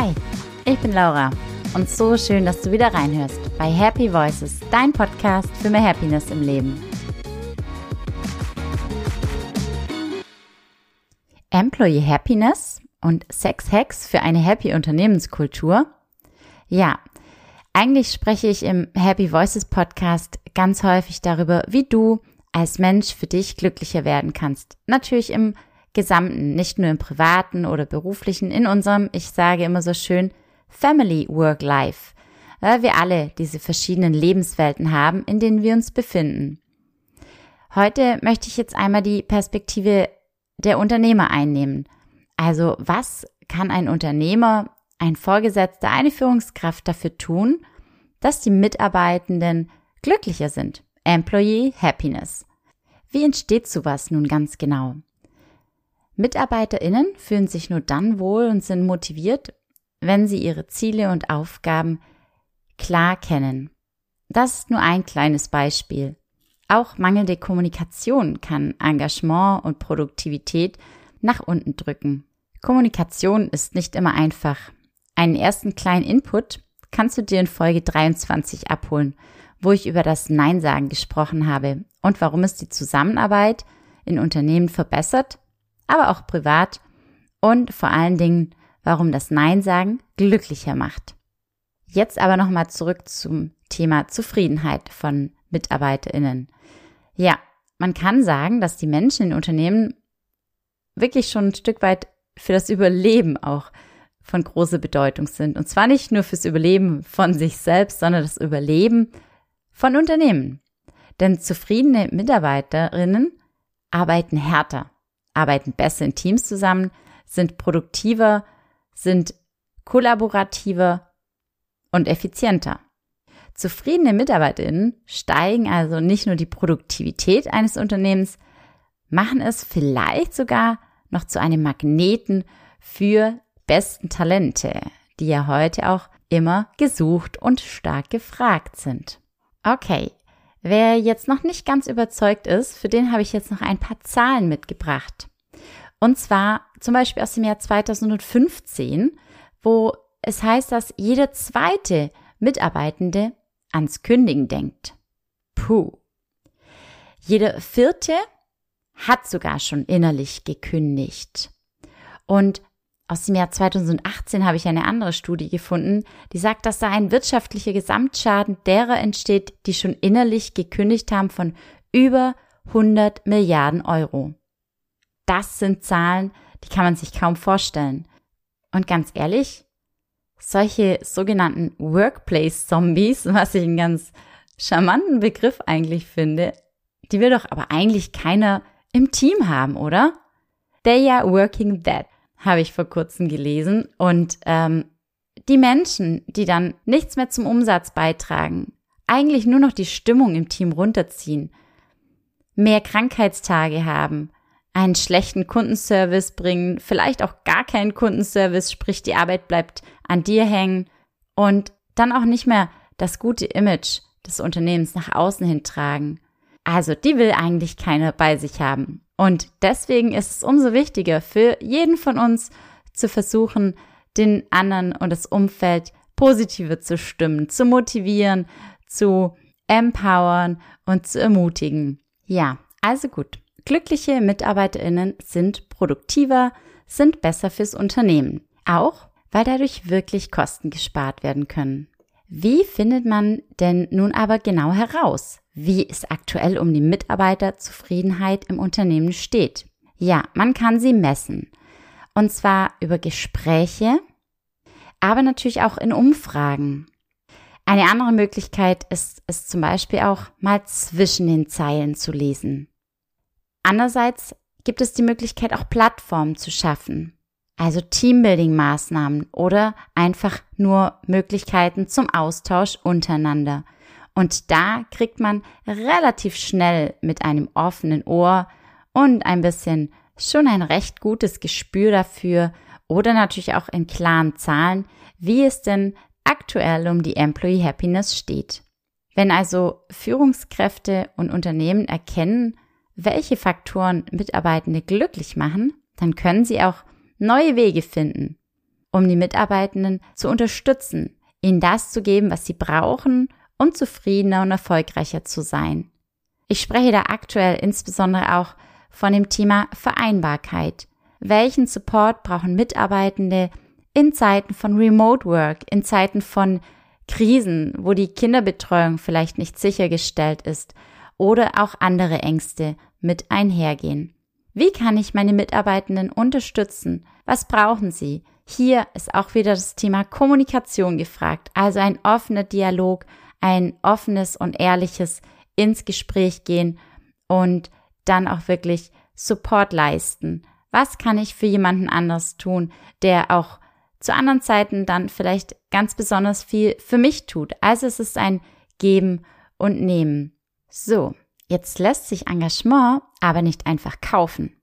Hi, ich bin Laura und so schön, dass du wieder reinhörst bei Happy Voices, dein Podcast für mehr Happiness im Leben. Employee Happiness und Sex Hacks für eine happy Unternehmenskultur? Ja, eigentlich spreche ich im Happy Voices Podcast ganz häufig darüber, wie du als Mensch für dich glücklicher werden kannst. Natürlich im Gesamten, nicht nur im privaten oder beruflichen, in unserem, ich sage immer so schön, Family Work Life. Weil wir alle diese verschiedenen Lebenswelten haben, in denen wir uns befinden. Heute möchte ich jetzt einmal die Perspektive der Unternehmer einnehmen. Also was kann ein Unternehmer, ein Vorgesetzter, eine Führungskraft dafür tun, dass die Mitarbeitenden glücklicher sind? Employee Happiness. Wie entsteht sowas nun ganz genau? MitarbeiterInnen fühlen sich nur dann wohl und sind motiviert, wenn sie ihre Ziele und Aufgaben klar kennen. Das ist nur ein kleines Beispiel. Auch mangelnde Kommunikation kann Engagement und Produktivität nach unten drücken. Kommunikation ist nicht immer einfach. Einen ersten kleinen Input kannst du dir in Folge 23 abholen, wo ich über das Nein sagen gesprochen habe und warum es die Zusammenarbeit in Unternehmen verbessert aber auch privat und vor allen Dingen, warum das Nein sagen glücklicher macht. Jetzt aber nochmal zurück zum Thema Zufriedenheit von MitarbeiterInnen. Ja, man kann sagen, dass die Menschen in Unternehmen wirklich schon ein Stück weit für das Überleben auch von großer Bedeutung sind. Und zwar nicht nur fürs Überleben von sich selbst, sondern das Überleben von Unternehmen. Denn zufriedene Mitarbeiterinnen arbeiten härter arbeiten besser in Teams zusammen, sind produktiver, sind kollaborativer und effizienter. Zufriedene Mitarbeiterinnen steigen also nicht nur die Produktivität eines Unternehmens, machen es vielleicht sogar noch zu einem Magneten für besten Talente, die ja heute auch immer gesucht und stark gefragt sind. Okay, Wer jetzt noch nicht ganz überzeugt ist, für den habe ich jetzt noch ein paar Zahlen mitgebracht. Und zwar zum Beispiel aus dem Jahr 2015, wo es heißt, dass jede zweite Mitarbeitende ans Kündigen denkt. Puh. Jede vierte hat sogar schon innerlich gekündigt. Und aus dem Jahr 2018 habe ich eine andere Studie gefunden, die sagt, dass da ein wirtschaftlicher Gesamtschaden derer entsteht, die schon innerlich gekündigt haben von über 100 Milliarden Euro. Das sind Zahlen, die kann man sich kaum vorstellen. Und ganz ehrlich, solche sogenannten Workplace-Zombies, was ich einen ganz charmanten Begriff eigentlich finde, die will doch aber eigentlich keiner im Team haben, oder? They are working that habe ich vor kurzem gelesen. Und ähm, die Menschen, die dann nichts mehr zum Umsatz beitragen, eigentlich nur noch die Stimmung im Team runterziehen, mehr Krankheitstage haben, einen schlechten Kundenservice bringen, vielleicht auch gar keinen Kundenservice, sprich die Arbeit bleibt an dir hängen und dann auch nicht mehr das gute Image des Unternehmens nach außen hin tragen. Also die will eigentlich keiner bei sich haben. Und deswegen ist es umso wichtiger für jeden von uns zu versuchen, den anderen und das Umfeld positiver zu stimmen, zu motivieren, zu empowern und zu ermutigen. Ja, also gut. Glückliche Mitarbeiterinnen sind produktiver, sind besser fürs Unternehmen. Auch, weil dadurch wirklich Kosten gespart werden können. Wie findet man denn nun aber genau heraus, wie es aktuell um die Mitarbeiterzufriedenheit im Unternehmen steht? Ja, man kann sie messen. Und zwar über Gespräche, aber natürlich auch in Umfragen. Eine andere Möglichkeit ist es zum Beispiel auch mal zwischen den Zeilen zu lesen. Andererseits gibt es die Möglichkeit auch Plattformen zu schaffen, also Teambuilding-Maßnahmen oder einfach nur Möglichkeiten zum Austausch untereinander. Und da kriegt man relativ schnell mit einem offenen Ohr und ein bisschen schon ein recht gutes Gespür dafür oder natürlich auch in klaren Zahlen, wie es denn aktuell um die Employee Happiness steht. Wenn also Führungskräfte und Unternehmen erkennen, welche Faktoren Mitarbeitende glücklich machen, dann können sie auch neue Wege finden, um die Mitarbeitenden zu unterstützen, ihnen das zu geben, was sie brauchen, um zufriedener und erfolgreicher zu sein. Ich spreche da aktuell insbesondere auch von dem Thema Vereinbarkeit. Welchen Support brauchen Mitarbeitende in Zeiten von Remote Work, in Zeiten von Krisen, wo die Kinderbetreuung vielleicht nicht sichergestellt ist oder auch andere Ängste mit einhergehen. Wie kann ich meine Mitarbeitenden unterstützen? Was brauchen sie? Hier ist auch wieder das Thema Kommunikation gefragt, also ein offener Dialog, ein offenes und ehrliches ins Gespräch gehen und dann auch wirklich Support leisten. Was kann ich für jemanden anders tun, der auch zu anderen Zeiten dann vielleicht ganz besonders viel für mich tut? Also es ist ein Geben und Nehmen. So, jetzt lässt sich Engagement aber nicht einfach kaufen.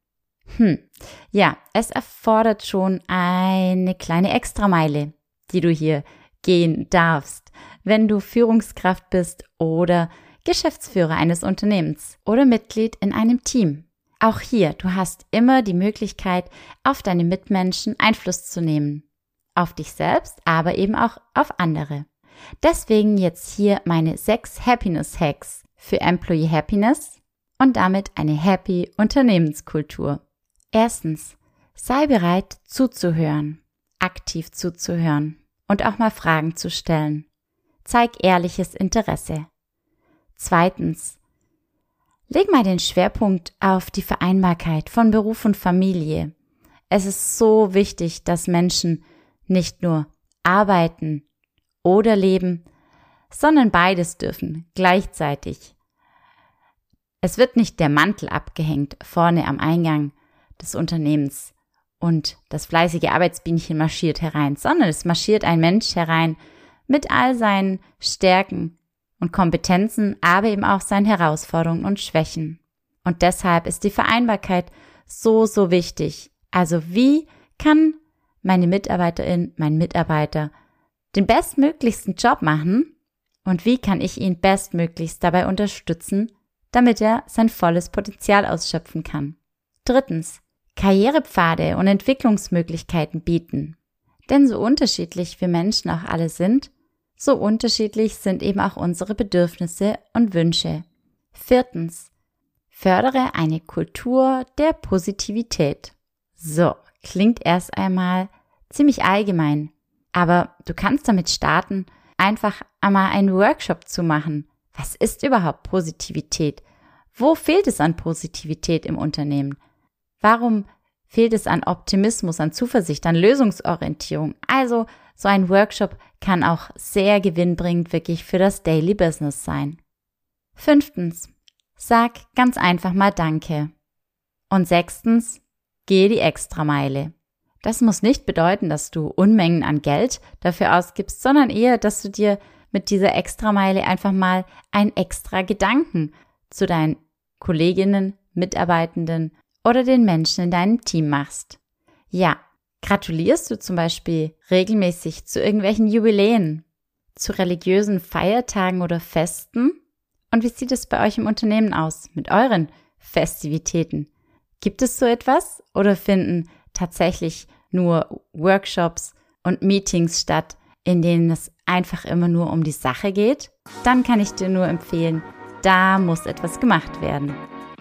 Hm, ja, es erfordert schon eine kleine Extrameile, die du hier gehen darfst, wenn du Führungskraft bist oder Geschäftsführer eines Unternehmens oder Mitglied in einem Team. Auch hier, du hast immer die Möglichkeit, auf deine Mitmenschen Einfluss zu nehmen. Auf dich selbst, aber eben auch auf andere. Deswegen jetzt hier meine sechs Happiness Hacks für Employee Happiness und damit eine happy Unternehmenskultur. Erstens, sei bereit zuzuhören, aktiv zuzuhören und auch mal Fragen zu stellen. Zeig ehrliches Interesse. Zweitens, leg mal den Schwerpunkt auf die Vereinbarkeit von Beruf und Familie. Es ist so wichtig, dass Menschen nicht nur arbeiten oder leben, sondern beides dürfen gleichzeitig. Es wird nicht der Mantel abgehängt vorne am Eingang, des Unternehmens und das fleißige Arbeitsbienchen marschiert herein, sondern es marschiert ein Mensch herein mit all seinen Stärken und Kompetenzen, aber eben auch seinen Herausforderungen und Schwächen. Und deshalb ist die Vereinbarkeit so, so wichtig. Also wie kann meine Mitarbeiterin, mein Mitarbeiter den bestmöglichsten Job machen und wie kann ich ihn bestmöglichst dabei unterstützen, damit er sein volles Potenzial ausschöpfen kann. Drittens, Karrierepfade und Entwicklungsmöglichkeiten bieten. Denn so unterschiedlich wir Menschen auch alle sind, so unterschiedlich sind eben auch unsere Bedürfnisse und Wünsche. Viertens. Fördere eine Kultur der Positivität. So, klingt erst einmal ziemlich allgemein, aber du kannst damit starten, einfach einmal einen Workshop zu machen. Was ist überhaupt Positivität? Wo fehlt es an Positivität im Unternehmen? Warum fehlt es an Optimismus, an Zuversicht, an Lösungsorientierung? Also so ein Workshop kann auch sehr gewinnbringend wirklich für das Daily Business sein. Fünftens, sag ganz einfach mal Danke. Und sechstens, gehe die Extrameile. Das muss nicht bedeuten, dass du Unmengen an Geld dafür ausgibst, sondern eher, dass du dir mit dieser Extrameile einfach mal einen extra Gedanken zu deinen Kolleginnen, Mitarbeitenden oder den Menschen in deinem Team machst. Ja, gratulierst du zum Beispiel regelmäßig zu irgendwelchen Jubiläen, zu religiösen Feiertagen oder Festen? Und wie sieht es bei euch im Unternehmen aus mit euren Festivitäten? Gibt es so etwas oder finden tatsächlich nur Workshops und Meetings statt, in denen es einfach immer nur um die Sache geht? Dann kann ich dir nur empfehlen, da muss etwas gemacht werden.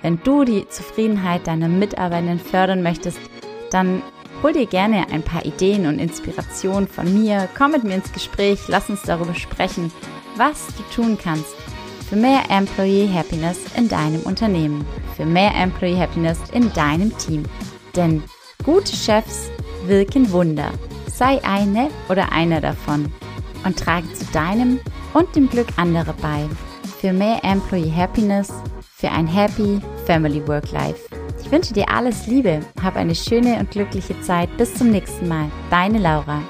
Wenn du die Zufriedenheit deiner Mitarbeitenden fördern möchtest, dann hol dir gerne ein paar Ideen und Inspirationen von mir, komm mit mir ins Gespräch, lass uns darüber sprechen, was du tun kannst für mehr Employee Happiness in deinem Unternehmen, für mehr Employee Happiness in deinem Team. Denn gute Chefs wirken Wunder. Sei eine oder einer davon und trage zu deinem und dem Glück anderer bei. Für mehr Employee Happiness für ein Happy Family Work Life. Ich wünsche dir alles Liebe, hab eine schöne und glückliche Zeit. Bis zum nächsten Mal. Deine Laura.